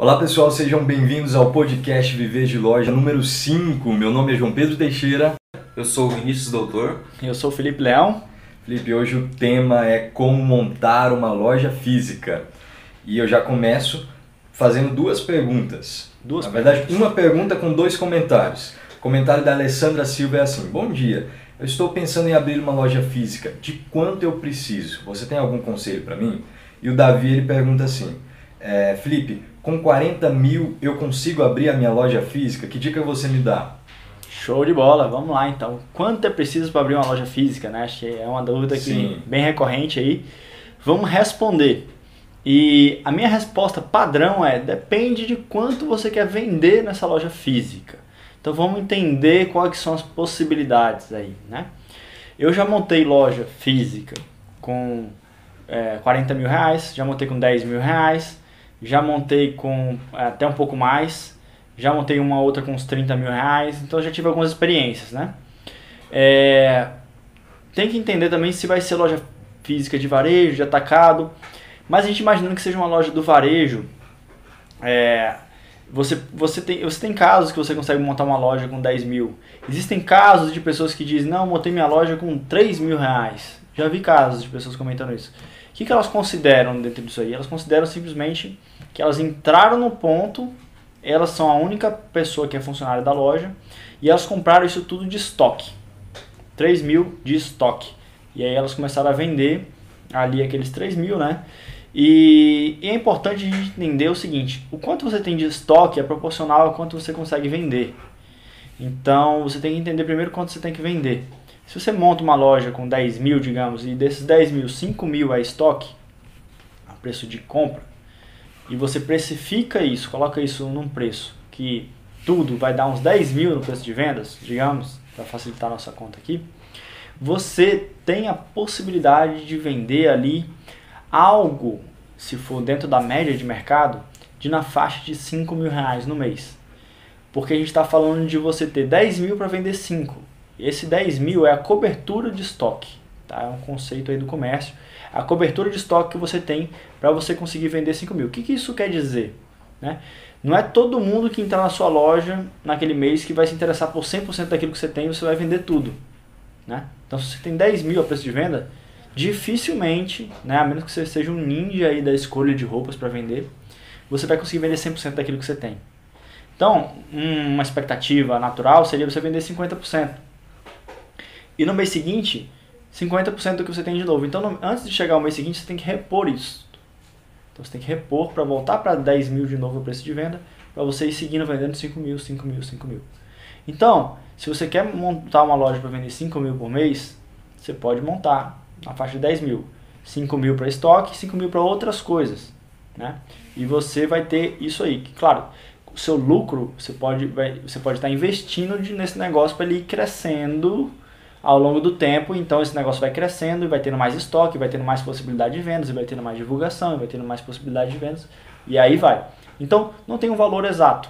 Olá pessoal, sejam bem-vindos ao podcast Viver de Loja número 5. Meu nome é João Pedro Teixeira. Eu sou o Vinícius Doutor. Eu sou o Felipe Leão. Felipe, hoje o tema é como montar uma loja física. E eu já começo fazendo duas perguntas. Duas Na verdade, uma pergunta com dois comentários. O comentário da Alessandra Silva é assim: Bom dia, eu estou pensando em abrir uma loja física. De quanto eu preciso? Você tem algum conselho para mim? E o Davi ele pergunta assim: é, Felipe, com 40 mil eu consigo abrir a minha loja física? Que dica você me dá? Show de bola, vamos lá então. Quanto é preciso para abrir uma loja física, né? Acho que é uma dúvida que bem recorrente aí. Vamos responder. E a minha resposta padrão é: depende de quanto você quer vender nessa loja física. Então vamos entender quais são as possibilidades aí, né? Eu já montei loja física com é, 40 mil reais, já montei com 10 mil reais, já montei com é, até um pouco mais, já montei uma outra com uns 30 mil reais, então já tive algumas experiências, né? É, tem que entender também se vai ser loja física de varejo, de atacado, mas a gente imaginando que seja uma loja do varejo, é, você, você, tem, você tem casos que você consegue montar uma loja com 10 mil. Existem casos de pessoas que dizem, não, montei minha loja com 3 mil reais. Já vi casos de pessoas comentando isso. Que, que elas consideram dentro disso aí? Elas consideram simplesmente que elas entraram no ponto, elas são a única pessoa que é funcionária da loja, e elas compraram isso tudo de estoque. 3 mil de estoque. E aí elas começaram a vender ali aqueles 3 mil, né? E, e é importante a gente entender o seguinte: o quanto você tem de estoque é proporcional ao quanto você consegue vender. Então você tem que entender primeiro quanto você tem que vender. Se você monta uma loja com 10 mil, digamos, e desses 10 mil, 5 mil é estoque, a preço de compra, e você precifica isso, coloca isso num preço que tudo vai dar uns 10 mil no preço de vendas, digamos, para facilitar a nossa conta aqui, você tem a possibilidade de vender ali algo, se for dentro da média de mercado, de na faixa de 5 mil reais no mês. Porque a gente está falando de você ter 10 mil para vender 5. Esse 10 mil é a cobertura de estoque. Tá? É um conceito aí do comércio. A cobertura de estoque que você tem para você conseguir vender 5 mil. O que, que isso quer dizer? Né? Não é todo mundo que entrar na sua loja naquele mês que vai se interessar por 100% daquilo que você tem e você vai vender tudo. Né? Então, se você tem 10 mil a preço de venda, dificilmente, né, a menos que você seja um ninja aí da escolha de roupas para vender, você vai conseguir vender 100% daquilo que você tem. Então, uma expectativa natural seria você vender 50%. E no mês seguinte, 50% do que você tem de novo. Então, no, antes de chegar ao mês seguinte, você tem que repor isso. Então, você tem que repor para voltar para 10 mil de novo o preço de venda, para você ir seguindo vendendo 5 mil, 5 mil, 5 mil. Então, se você quer montar uma loja para vender 5 mil por mês, você pode montar na faixa de 10 mil. 5 mil para estoque, 5 mil para outras coisas. Né? E você vai ter isso aí. Que, claro, o seu lucro você pode, vai, você pode estar investindo de, nesse negócio para ele ir crescendo ao longo do tempo. Então esse negócio vai crescendo e vai tendo mais estoque, vai tendo mais possibilidade de vendas, e vai tendo mais divulgação, e vai tendo mais possibilidade de vendas. E aí vai. Então não tem um valor exato.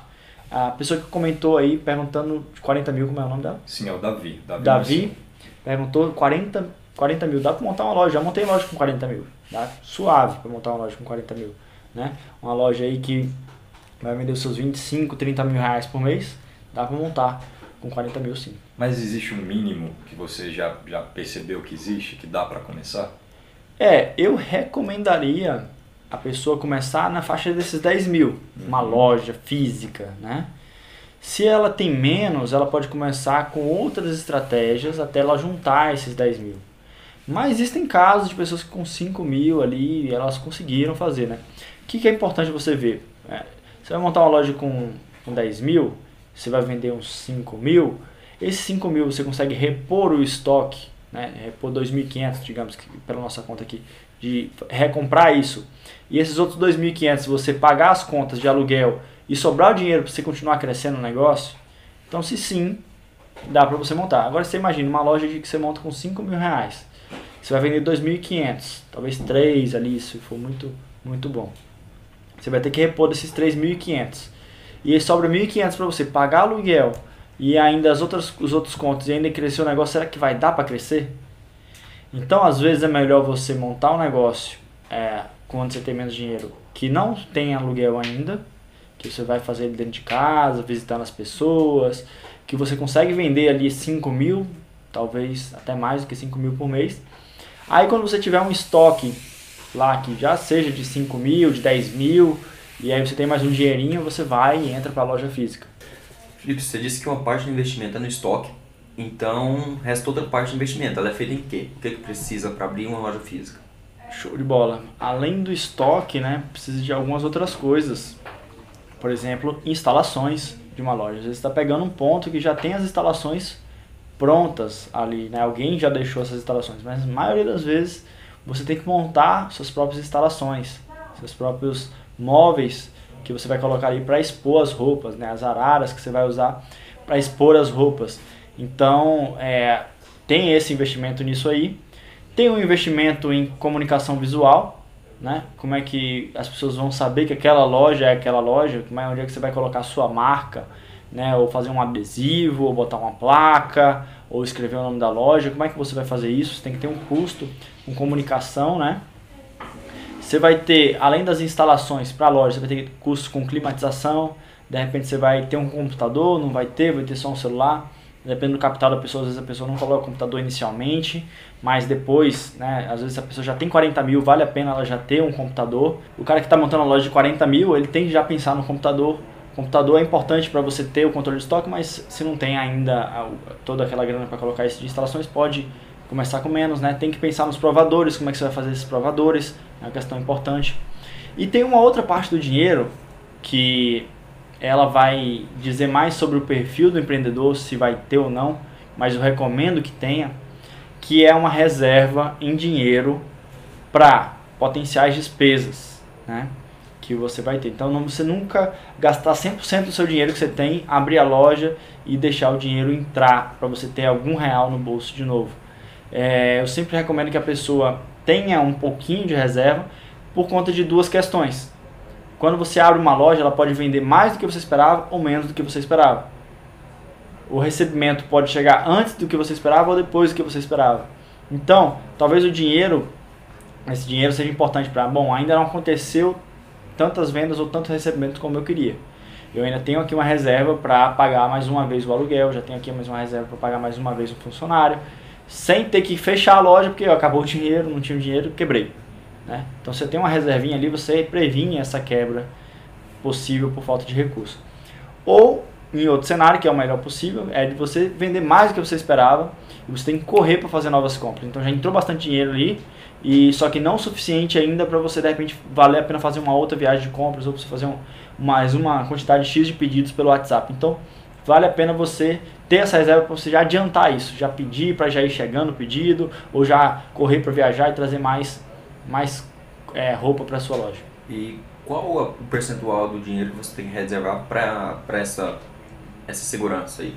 A pessoa que comentou aí perguntando 40 mil, como é o nome dela? Sim, é o Davi. Davi, Davi perguntou 40, 40 mil. Dá para montar uma loja? Já montei loja com 40 mil. Dá suave para montar uma loja com 40 mil. Né? Uma loja aí que vai vender os seus 25, 30 mil reais por mês. Dá para montar com 40 mil sim. Mas existe um mínimo que você já, já percebeu que existe, que dá para começar? É, eu recomendaria a pessoa começar na faixa desses 10 mil. Uma loja física, né? Se ela tem menos, ela pode começar com outras estratégias até ela juntar esses 10 mil. Mas existem casos de pessoas que com 5 mil ali, elas conseguiram fazer, né? O que, que é importante você ver? É, você vai montar uma loja com, com 10 mil, você vai vender uns 5 mil, esses 5 mil você consegue repor o estoque, né? repor 2.500, digamos, que, pela nossa conta aqui, de recomprar isso. E esses outros 2.500, você pagar as contas de aluguel e sobrar o dinheiro para você continuar crescendo no negócio, então se sim, dá para você montar. Agora você imagina uma loja de que você monta com 5 mil reais. Você vai vender 2.500, talvez 3 ali, se for muito, muito bom. Você vai ter que repor desses 3.500. E sobra 1.500 para você pagar aluguel e ainda as outras, os outros contos e ainda crescer o negócio, será que vai dar para crescer? Então, às vezes é melhor você montar um negócio é, quando você tem menos dinheiro, que não tem aluguel ainda, que você vai fazer dentro de casa, visitando as pessoas, que você consegue vender ali 5 mil, talvez até mais do que 5 mil por mês. Aí quando você tiver um estoque lá que já seja de 5 mil, de 10 mil, e aí você tem mais um dinheirinho, você vai e entra para a loja física. Felipe, você disse que uma parte do investimento é no estoque, então resta outra parte do investimento. Ela é feita em quê? O que, é que precisa para abrir uma loja física? Show de bola. Além do estoque, né, precisa de algumas outras coisas. Por exemplo, instalações de uma loja. Vezes está pegando um ponto que já tem as instalações prontas ali, né? Alguém já deixou essas instalações, mas na maioria das vezes você tem que montar suas próprias instalações, seus próprios móveis que você vai colocar ali para expor as roupas, né? As araras que você vai usar para expor as roupas. Então, é, tem esse investimento nisso aí. Tem um investimento em comunicação visual, né? Como é que as pessoas vão saber que aquela loja é aquela loja? Como é onde é que você vai colocar a sua marca, né? Ou fazer um adesivo, ou botar uma placa, ou escrever o nome da loja. Como é que você vai fazer isso? Você tem que ter um custo com comunicação, né? Você vai ter, além das instalações para a loja, você vai ter custos com climatização. De repente você vai ter um computador, não vai ter, vai ter só um celular. Depende do capital da pessoa, às vezes a pessoa não coloca o computador inicialmente, mas depois, né, às vezes a pessoa já tem 40 mil, vale a pena ela já ter um computador. O cara que está montando a loja de 40 mil, ele tem que já pensar no computador. O computador é importante para você ter o controle de estoque, mas se não tem ainda toda aquela grana para colocar isso de instalações, pode começar com menos, né? Tem que pensar nos provadores, como é que você vai fazer esses provadores, é uma questão importante. E tem uma outra parte do dinheiro que ela vai dizer mais sobre o perfil do empreendedor, se vai ter ou não, mas eu recomendo que tenha, que é uma reserva em dinheiro para potenciais despesas, né? Que você vai ter. Então, não, você nunca gastar 100% do seu dinheiro que você tem, abrir a loja e deixar o dinheiro entrar para você ter algum real no bolso de novo. É, eu sempre recomendo que a pessoa tenha um pouquinho de reserva por conta de duas questões. Quando você abre uma loja, ela pode vender mais do que você esperava ou menos do que você esperava. O recebimento pode chegar antes do que você esperava ou depois do que você esperava. Então, talvez o dinheiro, esse dinheiro seja importante para, bom, ainda não aconteceu tantas vendas ou tanto recebimento como eu queria. Eu ainda tenho aqui uma reserva para pagar mais uma vez o aluguel, já tenho aqui mais uma reserva para pagar mais uma vez o funcionário, sem ter que fechar a loja porque ó, acabou o dinheiro, não tinha dinheiro, quebrei. Né? Então você tem uma reservinha ali, você previne essa quebra possível por falta de recurso. Ou, em outro cenário, que é o melhor possível, é de você vender mais do que você esperava e você tem que correr para fazer novas compras. Então já entrou bastante dinheiro ali, e só que não o suficiente ainda para você de repente valer a pena fazer uma outra viagem de compras ou você fazer um, mais uma quantidade X de pedidos pelo WhatsApp. Então vale a pena você ter essa reserva para você já adiantar isso, já pedir para já ir chegando o pedido ou já correr para viajar e trazer mais mais é, roupa para sua loja. E qual o percentual do dinheiro que você tem que reservar para essa, essa segurança aí?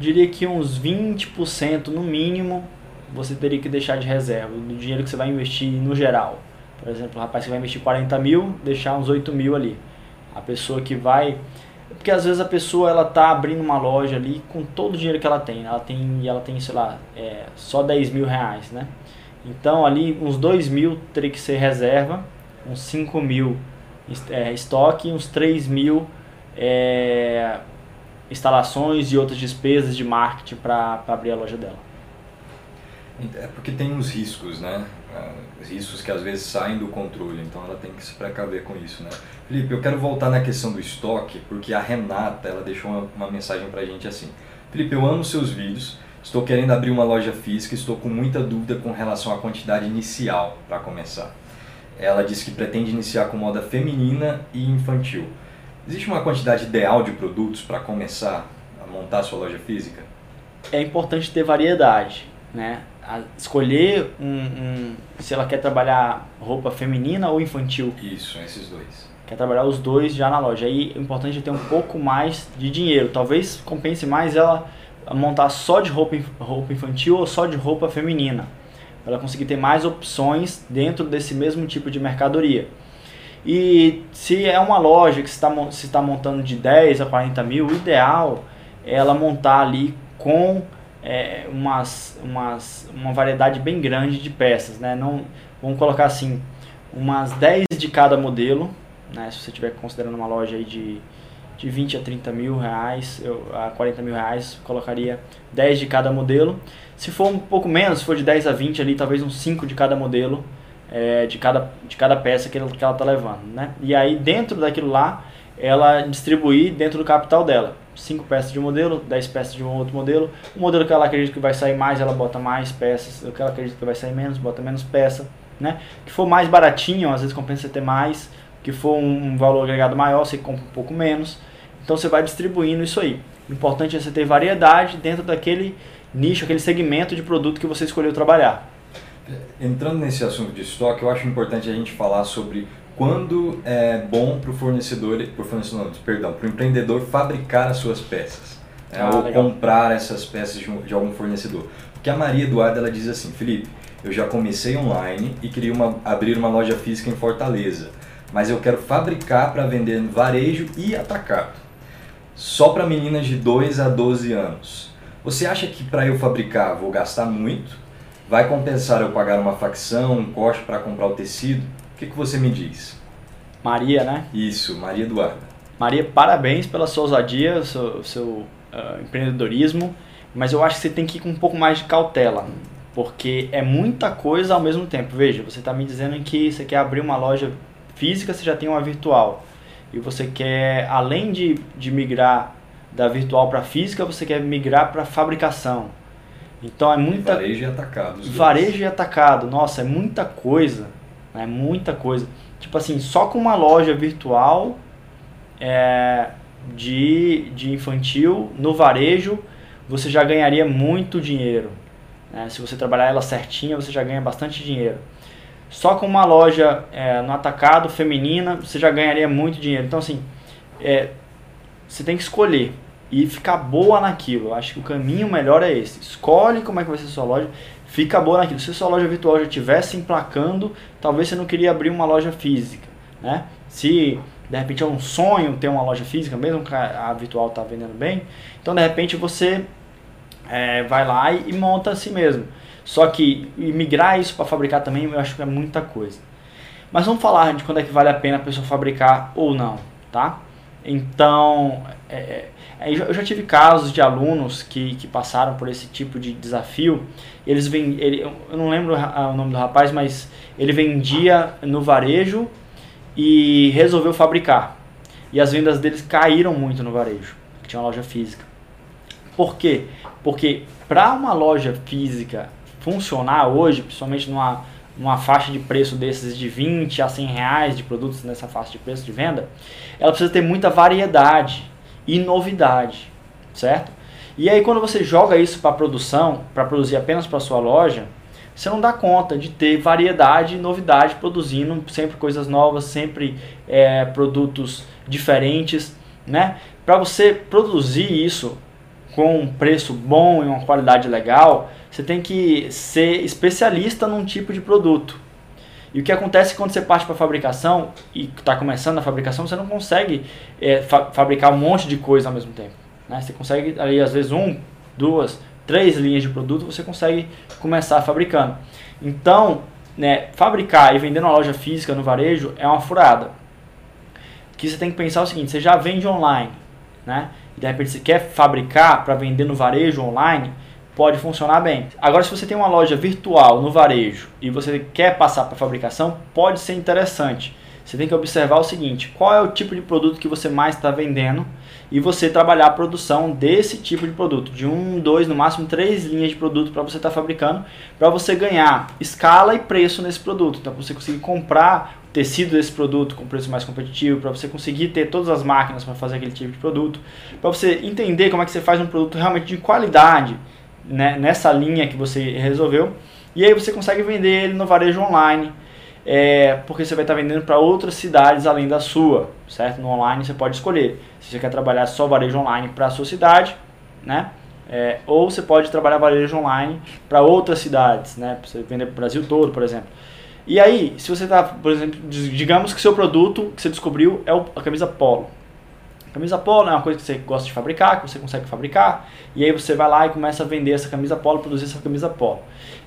Diria que uns 20% no mínimo você teria que deixar de reserva, do dinheiro que você vai investir no geral. Por exemplo, o rapaz que vai investir 40 mil, deixar uns 8 mil ali. A pessoa que vai. Porque às vezes a pessoa ela tá abrindo uma loja ali com todo o dinheiro que ela tem. Ela tem, ela tem sei lá, é, só 10 mil reais, né? Então ali uns 2 mil teria que ser reserva, uns 5 mil é, estoque, uns 3 mil é, instalações e outras despesas de marketing para abrir a loja dela. É porque tem uns riscos, né? Ah, riscos que às vezes saem do controle, então ela tem que se precaver com isso, né? Felipe, eu quero voltar na questão do estoque, porque a Renata, ela deixou uma, uma mensagem pra gente assim. Felipe, eu amo seus vídeos, Estou querendo abrir uma loja física, estou com muita dúvida com relação à quantidade inicial para começar. Ela diz que pretende iniciar com moda feminina e infantil. Existe uma quantidade ideal de produtos para começar a montar sua loja física? É importante ter variedade, né? A escolher um, um, se ela quer trabalhar roupa feminina ou infantil. Isso, esses dois. Quer trabalhar os dois já na loja. Aí é importante ter um pouco mais de dinheiro. Talvez compense mais ela montar só de roupa, roupa infantil ou só de roupa feminina, para ela conseguir ter mais opções dentro desse mesmo tipo de mercadoria. E se é uma loja que está se está montando de 10 a 40 mil, o ideal é ela montar ali com é, umas, umas, uma variedade bem grande de peças. Né? Não, vamos colocar assim, umas 10 de cada modelo, né? Se você estiver considerando uma loja aí de, de 20 a 30 mil reais, eu, a 40 mil reais, colocaria 10 de cada modelo. Se for um pouco menos, se for de 10 a 20 ali, talvez uns 5 de cada modelo, é, de, cada, de cada peça que ela está levando, né? E aí dentro daquilo lá, ela distribuir dentro do capital dela. 5 peças de um modelo, 10 peças de um outro modelo. O modelo que ela acredita que vai sair mais, ela bota mais peças. O que ela acredita que vai sair menos, bota menos peça. Né? Que for mais baratinho, às vezes compensa ter mais. Que for um valor agregado maior, você compra um pouco menos. Então você vai distribuindo isso aí. O importante é você ter variedade dentro daquele nicho, aquele segmento de produto que você escolheu trabalhar. Entrando nesse assunto de estoque, eu acho importante a gente falar sobre quando é bom para o fornecedor, pro fornecedor perdão, para o empreendedor fabricar as suas peças. Né, ah, ou legal. comprar essas peças de, de, algum fornecedor. Porque a Maria Eduarda ela diz assim, Felipe, eu já comecei online e queria uma, abrir uma loja física em Fortaleza, mas eu quero fabricar para vender no varejo e atacado. Só para meninas de 2 a 12 anos. Você acha que para eu fabricar vou gastar muito? Vai compensar eu pagar uma facção, um corte para comprar o tecido? O que, que você me diz? Maria, né? Isso, Maria Eduarda. Maria, parabéns pela sua ousadia, seu, seu uh, empreendedorismo, mas eu acho que você tem que ir com um pouco mais de cautela, porque é muita coisa ao mesmo tempo. Veja, você está me dizendo que você quer abrir uma loja física, você já tem uma virtual, e você quer, além de, de migrar da virtual para física, você quer migrar para fabricação. Então é muita. E varejo e atacado. Varejo e atacado. Nossa, é muita coisa. Né? muita coisa. Tipo assim, só com uma loja virtual é, de, de infantil no varejo, você já ganharia muito dinheiro. Né? Se você trabalhar ela certinha, você já ganha bastante dinheiro. Só com uma loja é, no atacado feminina, você já ganharia muito dinheiro. Então, assim, é, você tem que escolher e ficar boa naquilo. Eu acho que o caminho melhor é esse. Escolhe como é que vai ser a sua loja, fica boa naquilo. Se a sua loja virtual já estivesse emplacando, talvez você não queria abrir uma loja física, né? Se de repente é um sonho ter uma loja física, mesmo que a virtual está vendendo bem, então de repente você é, vai lá e, e monta assim mesmo. Só que migrar isso para fabricar também eu acho que é muita coisa. Mas vamos falar de quando é que vale a pena a pessoa fabricar ou não, tá? Então, é, é, eu já tive casos de alunos que, que passaram por esse tipo de desafio. Eles vend, ele, eu não lembro o nome do rapaz, mas ele vendia no varejo e resolveu fabricar. E as vendas deles caíram muito no varejo, que tinha uma loja física. Por quê? Porque para uma loja física funcionar hoje, principalmente numa, numa faixa de preço desses de 20 a 100 reais de produtos nessa faixa de preço de venda, ela precisa ter muita variedade e novidade, certo? E aí quando você joga isso para produção, para produzir apenas para sua loja, você não dá conta de ter variedade e novidade produzindo sempre coisas novas, sempre é, produtos diferentes, né? Para você produzir isso com um preço bom e uma qualidade legal, você tem que ser especialista num tipo de produto. E o que acontece quando você parte para fabricação e está começando a fabricação, você não consegue é, fa fabricar um monte de coisa ao mesmo tempo. Né? Você consegue, ali, às vezes, um, duas, três linhas de produto, você consegue começar fabricando. Então, né, fabricar e vender na loja física, no varejo, é uma furada. Que você tem que pensar o seguinte, você já vende online, né? De repente você quer fabricar para vender no varejo online, pode funcionar bem. Agora, se você tem uma loja virtual no varejo e você quer passar para fabricação, pode ser interessante. Você tem que observar o seguinte: qual é o tipo de produto que você mais está vendendo e você trabalhar a produção desse tipo de produto, de um, dois, no máximo três linhas de produto para você estar tá fabricando, para você ganhar escala e preço nesse produto. Então, você conseguir comprar tecido desse produto com preço mais competitivo, para você conseguir ter todas as máquinas para fazer aquele tipo de produto, para você entender como é que você faz um produto realmente de qualidade né, nessa linha que você resolveu. E aí você consegue vender ele no varejo online, é, porque você vai estar vendendo para outras cidades além da sua, certo? No online você pode escolher se você quer trabalhar só varejo online para a sua cidade, né? É, ou você pode trabalhar varejo online para outras cidades, né? Pra você vender para o Brasil todo, por exemplo. E aí, se você está, por exemplo, digamos que seu produto que você descobriu é a camisa polo. Camisa polo é uma coisa que você gosta de fabricar, que você consegue fabricar, e aí você vai lá e começa a vender essa camisa polo, produzir essa camisa polo.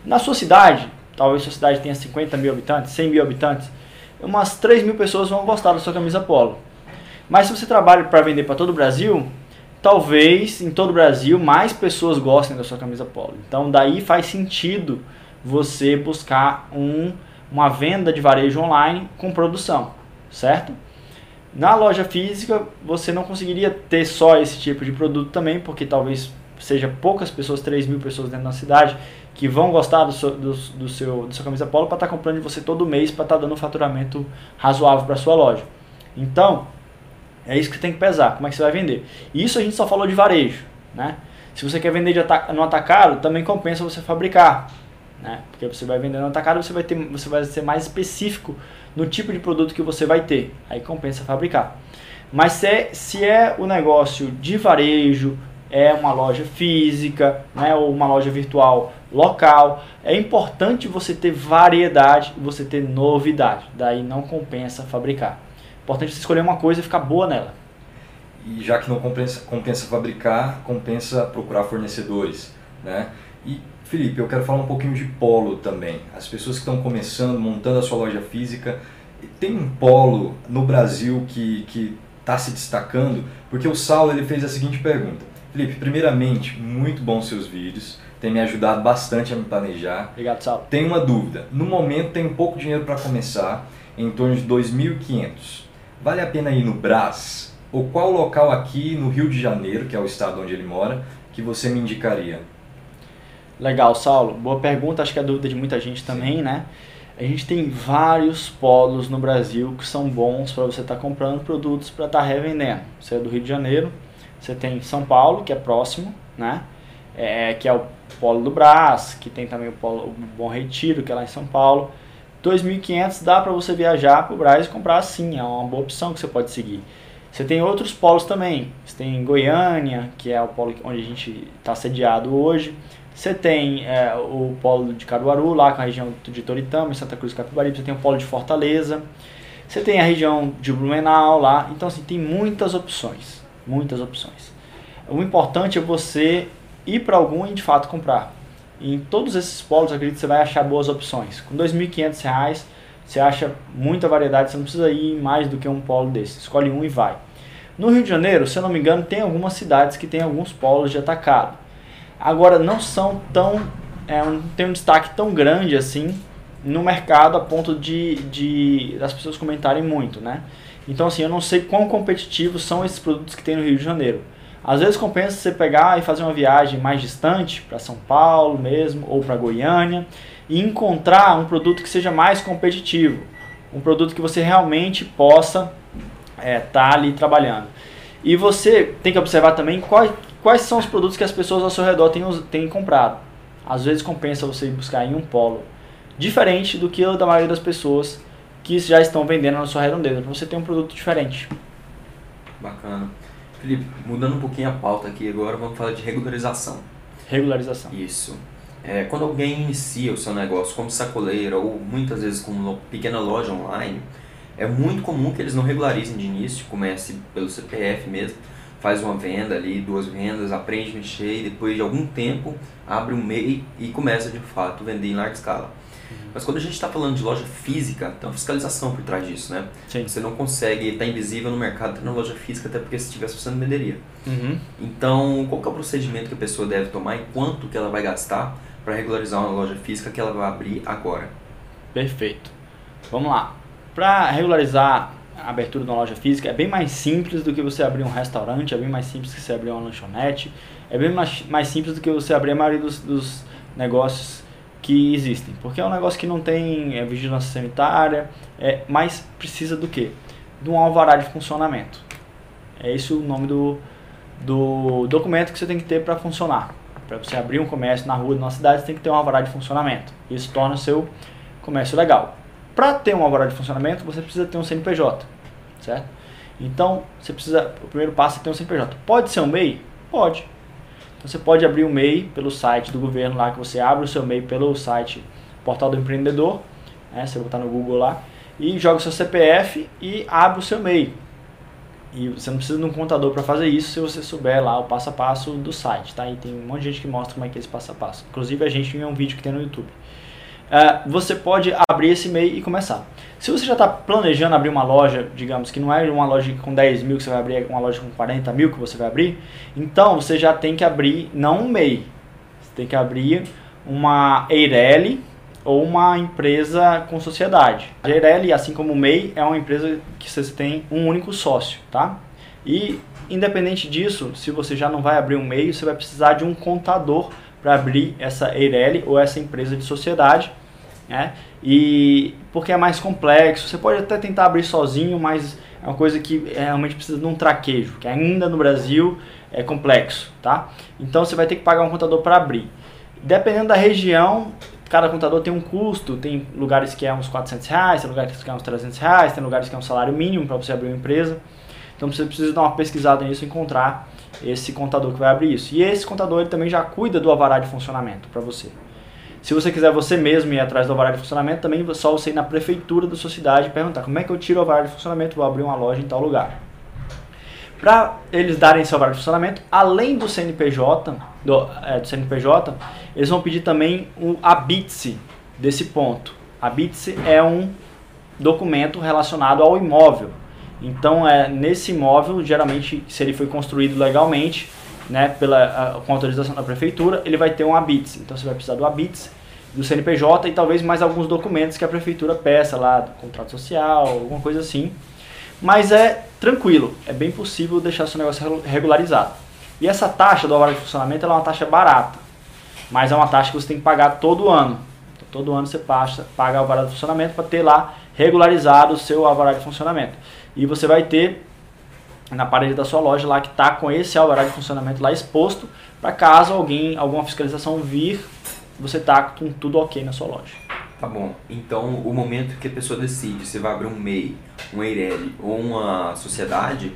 Na sua cidade, talvez sua cidade tenha 50 mil habitantes, 100 mil habitantes, umas 3 mil pessoas vão gostar da sua camisa polo. Mas se você trabalha para vender para todo o Brasil, talvez em todo o Brasil mais pessoas gostem da sua camisa polo. Então daí faz sentido você buscar um, uma venda de varejo online com produção, certo? Na loja física você não conseguiria ter só esse tipo de produto também, porque talvez seja poucas pessoas, 3 mil pessoas dentro da cidade, que vão gostar do seu, do, do seu, do seu camisa polo para estar tá comprando de você todo mês para estar tá dando um faturamento razoável para sua loja. Então, é isso que você tem que pesar, como é que você vai vender. Isso a gente só falou de varejo, né? Se você quer vender no atacado, também compensa você fabricar, né? Porque você vai vender no atacado, você vai ter, você vai ser mais específico no tipo de produto que você vai ter. Aí compensa fabricar. Mas se é, se é o negócio de varejo, é uma loja física, né, ou uma loja virtual local, é importante você ter variedade você ter novidade. Daí não compensa fabricar. Importante você escolher uma coisa e ficar boa nela. E já que não compensa, compensa fabricar, compensa procurar fornecedores, né? E Felipe, eu quero falar um pouquinho de polo também. As pessoas que estão começando, montando a sua loja física, tem um polo no Brasil que que está se destacando, porque o Saulo ele fez a seguinte pergunta: Felipe, primeiramente, muito bons seus vídeos, tem me ajudado bastante a me planejar. Obrigado, Saulo. Tem uma dúvida. No momento tem pouco dinheiro para começar, em torno de 2.500 vale a pena ir no Brás? Ou qual local aqui no Rio de Janeiro, que é o estado onde ele mora, que você me indicaria? Legal, Saulo. Boa pergunta, acho que é a dúvida de muita gente também, Sim. né? A gente tem vários polos no Brasil que são bons para você estar tá comprando produtos para estar tá revendendo. Você é do Rio de Janeiro, você tem São Paulo, que é próximo, né? É, que é o polo do Brás, que tem também o polo o Bom Retiro, que é lá em São Paulo. 2.500 dá para você viajar para o Braz e comprar sim, é uma boa opção que você pode seguir. Você tem outros polos também. Você tem Goiânia, que é o polo onde a gente está sediado hoje. Você tem é, o polo de Caruaru, lá com a região de Toritama, em Santa Cruz Capibaribe. Você tem o polo de Fortaleza. Você tem a região de Blumenau lá. Então, assim, tem muitas opções. Muitas opções. O importante é você ir para algum e de fato comprar em todos esses polos, acredito que você vai achar boas opções. Com R$ 2.500 você acha muita variedade, você não precisa ir em mais do que um polo desse. Escolhe um e vai. No Rio de Janeiro, se eu não me engano, tem algumas cidades que tem alguns polos de atacado. Agora, não são tão. É, não tem um destaque tão grande assim no mercado a ponto de, de das pessoas comentarem muito, né? Então, assim, eu não sei quão competitivos são esses produtos que tem no Rio de Janeiro. Às vezes compensa você pegar e fazer uma viagem mais distante, para São Paulo mesmo, ou para Goiânia, e encontrar um produto que seja mais competitivo. Um produto que você realmente possa estar é, tá ali trabalhando. E você tem que observar também quais, quais são os produtos que as pessoas ao seu redor têm, têm comprado. Às vezes compensa você buscar em um polo diferente do que o da maioria das pessoas que já estão vendendo na sua redondeza, para você ter um produto diferente. Bacana. Felipe, mudando um pouquinho a pauta aqui agora, vamos falar de regularização. Regularização. Isso. É, quando alguém inicia o seu negócio como sacoleira ou muitas vezes como pequena loja online, é muito comum que eles não regularizem de início, comece pelo CPF mesmo, faz uma venda ali, duas vendas, aprende a mexer e depois de algum tempo abre um MEI e começa de fato a vender em larga escala. Mas quando a gente está falando de loja física, tem uma fiscalização por trás disso, né? Sim. Você não consegue estar tá invisível no mercado na loja física, até porque se estivesse funcionando venderia. Uhum. Então, qual é o procedimento que a pessoa deve tomar e quanto que ela vai gastar para regularizar uma loja física que ela vai abrir agora? Perfeito. Vamos lá. Para regularizar abertura de uma loja física é bem mais simples do que você abrir um restaurante, é bem mais simples que você abrir uma lanchonete, é bem mais, mais simples do que você abrir a maioria dos, dos negócios que existem. Porque é um negócio que não tem é, vigilância sanitária, é, mas precisa do quê? De um alvará de funcionamento. É esse o nome do, do documento que você tem que ter para funcionar. Para você abrir um comércio na rua de uma cidade, você tem que ter um alvará de funcionamento. Isso torna o seu comércio legal. Para ter um alvará de funcionamento, você precisa ter um CNPJ, certo? Então, você precisa, o primeiro passo é ter um CNPJ. Pode ser um MEI? Pode. Então você pode abrir o MEI pelo site do governo lá, que você abre o seu MEI pelo site Portal do Empreendedor, né, você botar no Google lá, e joga o seu CPF e abre o seu MEI. E você não precisa de um contador para fazer isso se você souber lá o passo a passo do site, tá? E tem um monte de gente que mostra como é que é esse passo a passo. Inclusive a gente em um vídeo que tem no YouTube. É, você pode abrir esse MEI e começar. Se você já está planejando abrir uma loja, digamos que não é uma loja com 10 mil que você vai abrir, é uma loja com 40 mil que você vai abrir, então você já tem que abrir não um MEI, você tem que abrir uma Eireli ou uma empresa com sociedade. A Eireli, assim como o MEI, é uma empresa que você tem um único sócio, tá? E independente disso, se você já não vai abrir um MEI, você vai precisar de um contador para abrir essa Eireli ou essa empresa de sociedade, né? E porque é mais complexo, você pode até tentar abrir sozinho, mas é uma coisa que realmente precisa de um traquejo, que ainda no Brasil é complexo, tá? Então você vai ter que pagar um contador para abrir. Dependendo da região, cada contador tem um custo, tem lugares que é uns 400 reais, tem lugares que é uns 300 reais, tem lugares que é um salário mínimo para você abrir uma empresa. Então você precisa dar uma pesquisada nisso e encontrar esse contador que vai abrir isso. E esse contador ele também já cuida do alvará de funcionamento para você. Se você quiser você mesmo ir atrás do alvará de funcionamento, também é só você ir na prefeitura da sua cidade e perguntar como é que eu tiro o alvará de funcionamento, vou abrir uma loja em tal lugar. Para eles darem esse alvará de funcionamento, além do CNPJ, do, é, do CNPJ, eles vão pedir também o ABITSE desse ponto. A BITSE é um documento relacionado ao imóvel. Então, é, nesse imóvel, geralmente, se ele foi construído legalmente, né, pela, a, com autorização da prefeitura, ele vai ter um ABITS. Então você vai precisar do ABITS, do CNPJ e talvez mais alguns documentos que a prefeitura peça lá, do contrato social, alguma coisa assim. Mas é tranquilo, é bem possível deixar seu negócio regularizado. E essa taxa do alvará de funcionamento é uma taxa barata, mas é uma taxa que você tem que pagar todo ano. Então, todo ano você passa, paga o alvará de funcionamento para ter lá regularizado o seu alvará de funcionamento. E você vai ter na parede da sua loja lá que está com esse alvará de funcionamento lá exposto, para caso alguém, alguma fiscalização vir, você tá com tudo ok na sua loja. Tá bom. Então, o momento que a pessoa decide se vai abrir um MEI, um EIRELI ou uma sociedade,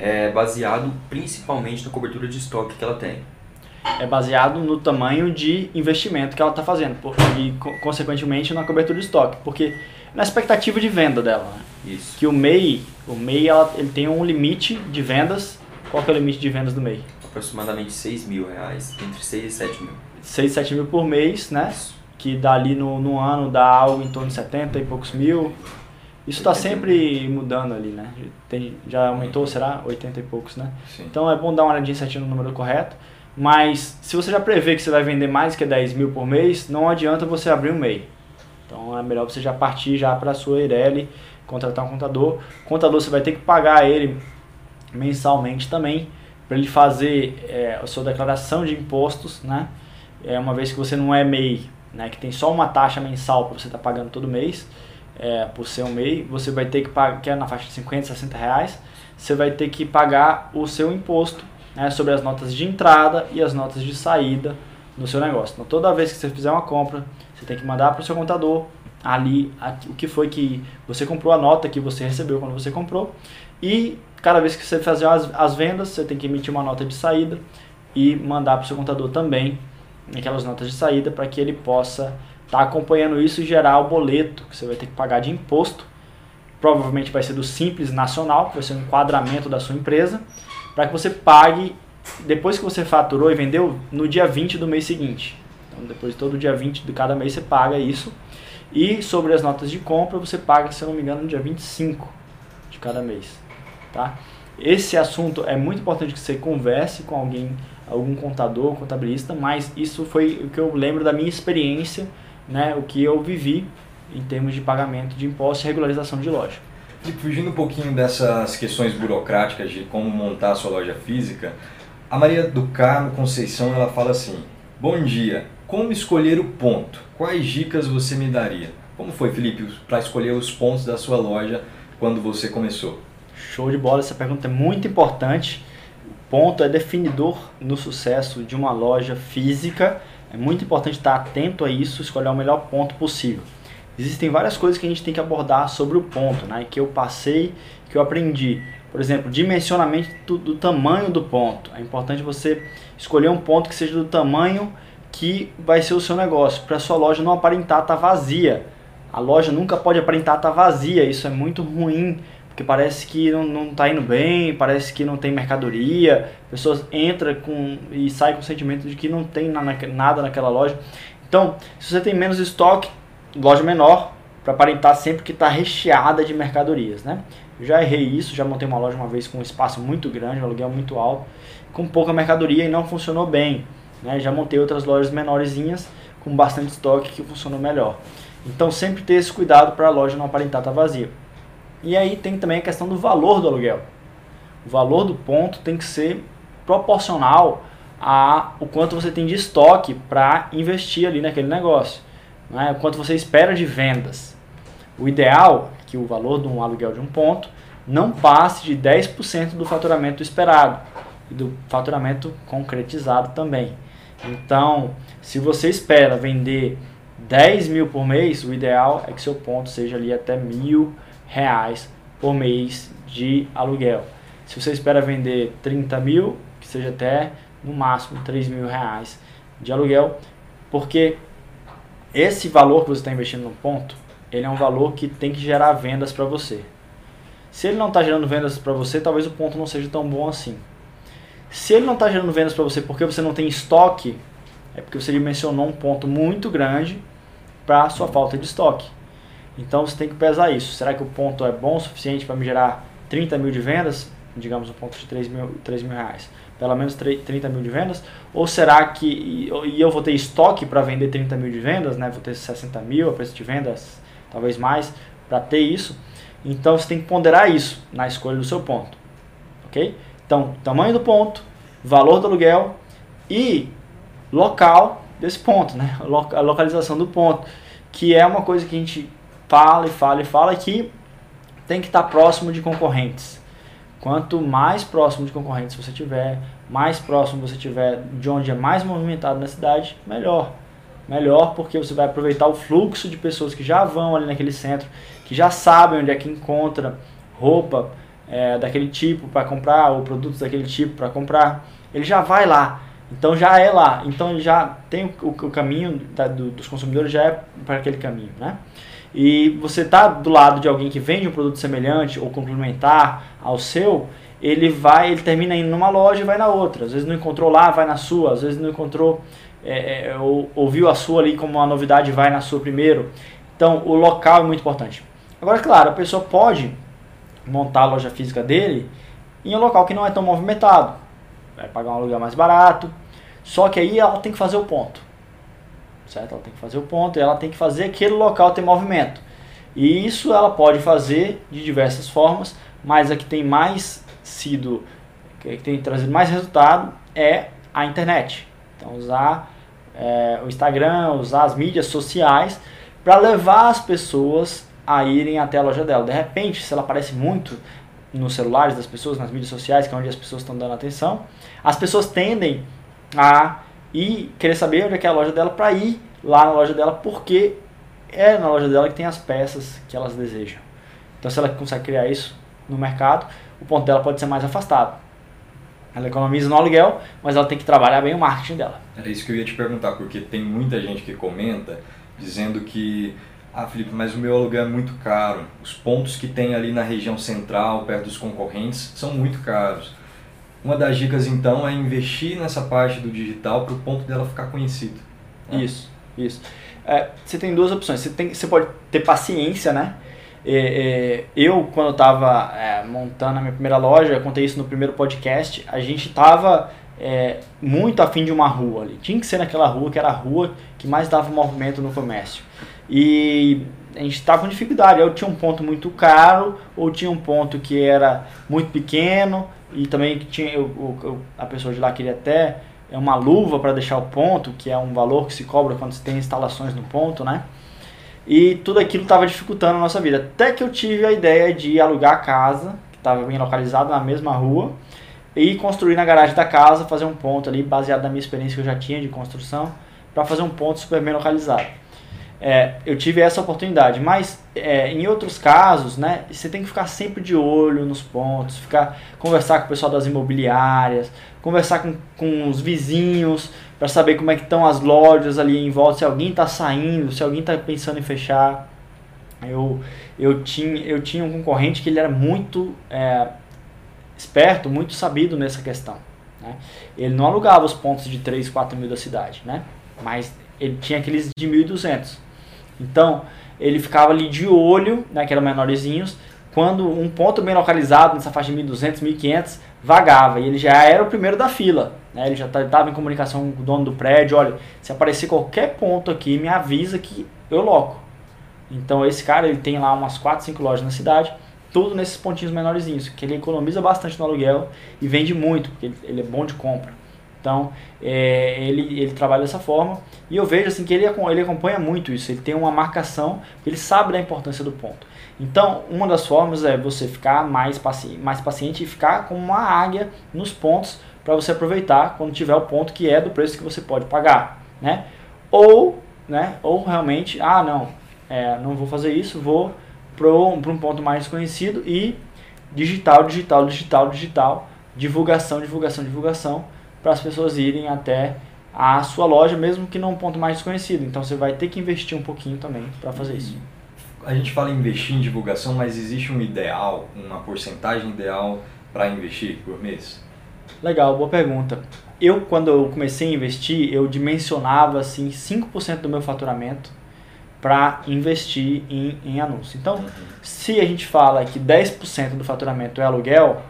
é baseado principalmente na cobertura de estoque que ela tem. É baseado no tamanho de investimento que ela está fazendo e, consequentemente, na cobertura de estoque. Porque na expectativa de venda dela. Né? Isso. Que o MEI, o MEI ela, ele tem um limite de vendas. Qual que é o limite de vendas do MEI? Aproximadamente 6 mil reais, entre 6 e 7 mil. 6 e 7 mil por mês, né? Que dá ali no, no ano, dá algo em torno de 70 e poucos mil. Isso está sempre mudando ali, né? Tem, já aumentou, será? 80 e poucos, né? Sim. Então é bom dar uma olhadinha certinho no número correto. Mas se você já prevê que você vai vender mais que 10 mil por mês, não adianta você abrir um MEI. Então é melhor você já partir já para a sua Eireli, contratar um contador. O contador você vai ter que pagar ele mensalmente também para ele fazer é, a sua declaração de impostos, né? É, uma vez que você não é MEI, né, que tem só uma taxa mensal para você estar tá pagando todo mês, é, por ser um MEI, você vai ter que pagar, que é na faixa de 50, 60 reais, você vai ter que pagar o seu imposto né, sobre as notas de entrada e as notas de saída no seu negócio. Então toda vez que você fizer uma compra, você tem que mandar para o seu contador ali o que foi que você comprou, a nota que você recebeu quando você comprou. E cada vez que você fazer as, as vendas, você tem que emitir uma nota de saída e mandar para o seu contador também aquelas notas de saída para que ele possa estar tá acompanhando isso e gerar o boleto que você vai ter que pagar de imposto. Provavelmente vai ser do Simples Nacional, que vai ser um enquadramento da sua empresa, para que você pague depois que você faturou e vendeu no dia 20 do mês seguinte. Então, depois todo dia 20 de cada mês você paga isso. E sobre as notas de compra, você paga, se eu não me engano, no dia 25 de cada mês. Tá? Esse assunto é muito importante que você converse com alguém, algum contador, contabilista, mas isso foi o que eu lembro da minha experiência, né, o que eu vivi em termos de pagamento de impostos e regularização de loja. E fugindo um pouquinho dessas questões burocráticas de como montar a sua loja física, a Maria do Carmo Conceição ela fala assim: Bom dia, como escolher o ponto? Quais dicas você me daria? Como foi, Felipe, para escolher os pontos da sua loja quando você começou? Show de bola, essa pergunta é muito importante. Ponto é definidor no sucesso de uma loja física. É muito importante estar atento a isso, escolher o melhor ponto possível. Existem várias coisas que a gente tem que abordar sobre o ponto, né? Que eu passei, que eu aprendi. Por exemplo, dimensionamento do, tamanho do ponto. É importante você escolher um ponto que seja do tamanho que vai ser o seu negócio, para sua loja não aparentar estar tá vazia. A loja nunca pode aparentar estar tá vazia, isso é muito ruim, porque parece que não está indo bem, parece que não tem mercadoria, pessoas entram com, e saem com o sentimento de que não tem nada naquela loja. Então, se você tem menos estoque, loja menor para aparentar sempre que está recheada de mercadorias, né? Eu já errei isso, já montei uma loja uma vez com um espaço muito grande, um aluguel muito alto, com pouca mercadoria e não funcionou bem. Né? Já montei outras lojas menorzinhas com bastante estoque que funcionou melhor. Então sempre ter esse cuidado para a loja não aparentar estar tá vazia. E aí tem também a questão do valor do aluguel. O valor do ponto tem que ser proporcional a o quanto você tem de estoque para investir ali naquele negócio, né? o quanto você espera de vendas. O ideal é que o valor de um aluguel de um ponto não passe de 10% do faturamento esperado e do faturamento concretizado também. Então, se você espera vender 10 mil por mês, o ideal é que seu ponto seja ali até mil reais por mês de aluguel. Se você espera vender 30 mil, que seja até no máximo 3 mil reais de aluguel, porque esse valor que você está investindo no ponto, ele é um valor que tem que gerar vendas para você. Se ele não está gerando vendas para você, talvez o ponto não seja tão bom assim. Se ele não está gerando vendas para você porque você não tem estoque, é porque você dimensionou um ponto muito grande para sua falta de estoque. Então você tem que pesar isso. Será que o ponto é bom o suficiente para me gerar 30 mil de vendas? Digamos um ponto de 3 mil, 3 mil reais. Pelo menos 30 mil de vendas? Ou será que e eu vou ter estoque para vender 30 mil de vendas? Né? Vou ter 60 mil a preço de vendas, talvez mais, para ter isso. Então você tem que ponderar isso na escolha do seu ponto. Ok? Então, tamanho do ponto, valor do aluguel e local desse ponto, né? A localização do ponto, que é uma coisa que a gente fala e fala e fala que tem que estar próximo de concorrentes. Quanto mais próximo de concorrentes você tiver, mais próximo você tiver de onde é mais movimentado na cidade, melhor. Melhor porque você vai aproveitar o fluxo de pessoas que já vão ali naquele centro, que já sabem onde é que encontra roupa é, daquele tipo para comprar, ou produtos daquele tipo para comprar. Ele já vai lá. Então já é lá. Então já tem o, o caminho da, do, dos consumidores já é para aquele caminho, né? E você está do lado de alguém que vende um produto semelhante ou complementar ao seu, ele vai, ele termina indo numa loja e vai na outra. Às vezes não encontrou lá, vai na sua. Às vezes não encontrou, é, é, ou, ouviu a sua ali como uma novidade, vai na sua primeiro. Então o local é muito importante. Agora, claro, a pessoa pode montar a loja física dele em um local que não é tão movimentado. Vai pagar um aluguel mais barato. Só que aí ela tem que fazer o ponto certo? Ela tem que fazer o ponto e ela tem que fazer aquele local ter movimento. E isso ela pode fazer de diversas formas, mas a que tem mais sido, que tem trazido mais resultado é a internet. Então usar é, o Instagram, usar as mídias sociais para levar as pessoas a irem até a loja dela. De repente, se ela aparece muito nos celulares das pessoas, nas mídias sociais, que é onde as pessoas estão dando atenção, as pessoas tendem a e querer saber onde é, é a loja dela para ir lá na loja dela, porque é na loja dela que tem as peças que elas desejam. Então, se ela consegue criar isso no mercado, o ponto dela pode ser mais afastado. Ela economiza no aluguel, mas ela tem que trabalhar bem o marketing dela. Era isso que eu ia te perguntar, porque tem muita gente que comenta dizendo que ah, Felipe, mas o meu aluguel é muito caro. Os pontos que tem ali na região central, perto dos concorrentes, são muito caros. Uma das dicas então é investir nessa parte do digital para o ponto dela ficar conhecido. Né? Isso, isso. É, você tem duas opções. Você, tem, você pode ter paciência, né? É, é, eu, quando estava é, montando a minha primeira loja, contei isso no primeiro podcast, a gente estava é, muito afim de uma rua ali. Tinha que ser naquela rua que era a rua que mais dava movimento no comércio. E a gente estava com dificuldade. Eu tinha um ponto muito caro, ou tinha um ponto que era muito pequeno, e também tinha a pessoa de lá queria até é uma luva para deixar o ponto, que é um valor que se cobra quando se tem instalações no ponto, né? E tudo aquilo estava dificultando a nossa vida. Até que eu tive a ideia de alugar a casa, que estava bem localizada na mesma rua, e construir na garagem da casa, fazer um ponto ali, baseado na minha experiência que eu já tinha de construção, para fazer um ponto super bem localizado é, eu tive essa oportunidade. Mas é, em outros casos, né, você tem que ficar sempre de olho nos pontos, ficar conversar com o pessoal das imobiliárias, conversar com, com os vizinhos para saber como é que estão as lojas ali em volta, se alguém está saindo, se alguém está pensando em fechar. Eu, eu, tinha, eu tinha um concorrente que ele era muito é, esperto, muito sabido nessa questão. Né? Ele não alugava os pontos de 3, 4 mil da cidade, né? mas ele tinha aqueles de 1.200. Então, ele ficava ali de olho, né, que eram menorzinhos, quando um ponto bem localizado, nessa faixa de 1.200, 1.500, vagava. E ele já era o primeiro da fila. Né? Ele já estava em comunicação com o dono do prédio. Olha, se aparecer qualquer ponto aqui, me avisa que eu loco. Então esse cara ele tem lá umas 4, 5 lojas na cidade, tudo nesses pontinhos menorzinhos, que ele economiza bastante no aluguel e vende muito, porque ele é bom de compra. Então é, ele, ele trabalha dessa forma e eu vejo assim que ele, ele acompanha muito isso, ele tem uma marcação, ele sabe da importância do ponto. Então, uma das formas é você ficar mais, paci mais paciente e ficar como uma águia nos pontos para você aproveitar quando tiver o ponto que é do preço que você pode pagar, né? Ou, né? Ou realmente, ah, não, é, não vou fazer isso, vou para um ponto mais desconhecido e digital, digital, digital, digital, divulgação, divulgação, divulgação, para as pessoas irem até a sua loja, mesmo que num ponto mais desconhecido. Então você vai ter que investir um pouquinho também para fazer isso. A gente fala em investir em divulgação, mas existe um ideal, uma porcentagem ideal para investir por mês? Legal, boa pergunta. Eu, quando eu comecei a investir, eu dimensionava assim 5% do meu faturamento para investir em, em anúncio. Então, uhum. se a gente fala que 10% do faturamento é aluguel,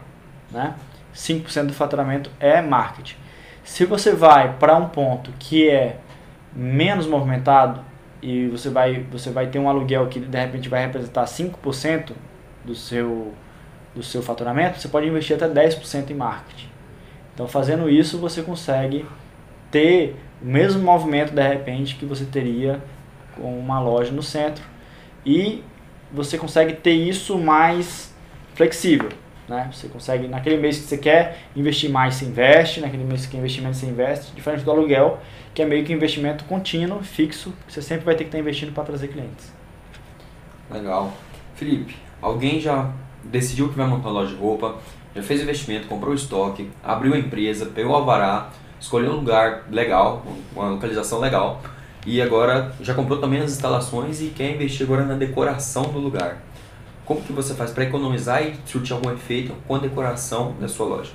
né, 5% do faturamento é marketing. Se você vai para um ponto que é menos movimentado e você vai, você vai ter um aluguel que de repente vai representar 5% do seu, do seu faturamento, você pode investir até 10% em marketing. Então, fazendo isso, você consegue ter o mesmo movimento de repente que você teria com uma loja no centro e você consegue ter isso mais flexível. Né? Você consegue, naquele mês que você quer investir mais, você investe, naquele mês que você quer investir menos, você investe, diferente do aluguel, que é meio que investimento contínuo, fixo, que você sempre vai ter que estar investindo para trazer clientes. Legal. Felipe, alguém já decidiu que vai montar uma loja de roupa, já fez investimento, comprou estoque, abriu a empresa, pegou o alvará, escolheu um lugar legal, uma localização legal, e agora já comprou também as instalações e quer investir agora na decoração do lugar. Como que você faz para economizar e surtir algum efeito com a decoração da sua loja?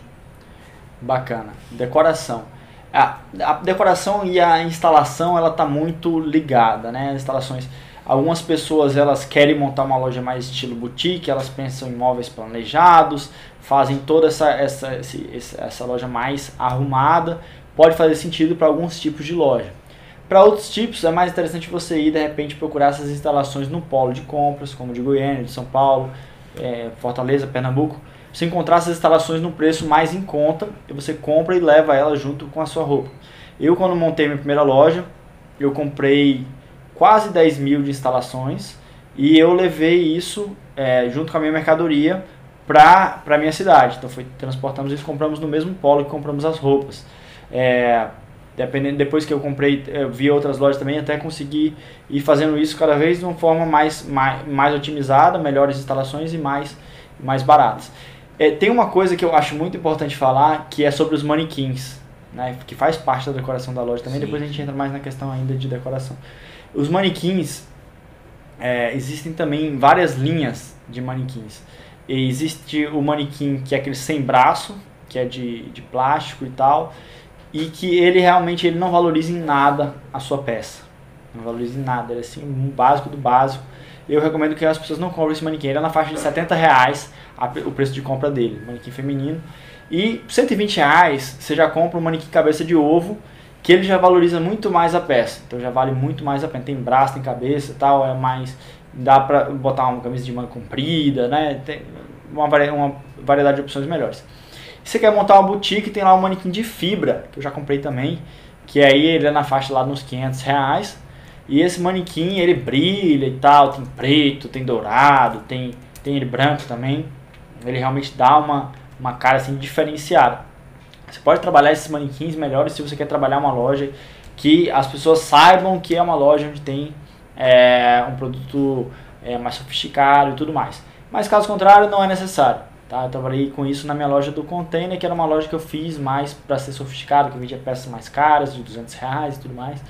Bacana. Decoração. A, a decoração e a instalação ela tá muito ligada, né? As instalações. Algumas pessoas elas querem montar uma loja mais estilo boutique, elas pensam em móveis planejados, fazem toda essa, essa, essa, essa loja mais arrumada. Pode fazer sentido para alguns tipos de loja. Para outros tipos, é mais interessante você ir de repente procurar essas instalações no polo de compras, como de Goiânia, de São Paulo, é, Fortaleza, Pernambuco. Você encontrar essas instalações no preço mais em conta e você compra e leva ela junto com a sua roupa. Eu, quando montei minha primeira loja, eu comprei quase 10 mil de instalações e eu levei isso é, junto com a minha mercadoria para a minha cidade. Então, foi, transportamos isso compramos no mesmo polo que compramos as roupas. É, dependendo depois que eu comprei eu vi outras lojas também até conseguir ir fazendo isso cada vez de uma forma mais mais, mais otimizada melhores instalações e mais mais baratas. É, tem uma coisa que eu acho muito importante falar que é sobre os manequins né que faz parte da decoração da loja também Sim. depois a gente entra mais na questão ainda de decoração. Os manequins é, existem também várias linhas de manequins. E existe o manequim que é aquele sem braço que é de, de plástico e tal e que ele realmente ele não valoriza em nada a sua peça. Não valoriza em nada, ele é assim, um básico do básico. Eu recomendo que as pessoas não comprem esse manequim, ele é na faixa de 70 reais a, o preço de compra dele, manequim feminino. E 120 reais você já compra um manequim cabeça de ovo, que ele já valoriza muito mais a peça. Então já vale muito mais a pena. Tem braço, tem cabeça tal, é mais. dá pra botar uma camisa de manga comprida, né? Tem uma, uma variedade de opções melhores. Se você quer montar uma boutique, tem lá um manequim de fibra, que eu já comprei também, que aí ele é na faixa lá nos 500 reais. E esse manequim, ele brilha e tal, tem preto, tem dourado, tem, tem ele branco também. Ele realmente dá uma, uma cara assim diferenciada. Você pode trabalhar esses manequins melhores se você quer trabalhar uma loja que as pessoas saibam que é uma loja onde tem é, um produto é, mais sofisticado e tudo mais. Mas caso contrário, não é necessário. Tá? Eu trabalhei com isso na minha loja do Container, que era uma loja que eu fiz mais para ser sofisticado, que eu vendia peças mais caras, de 200 reais e tudo mais.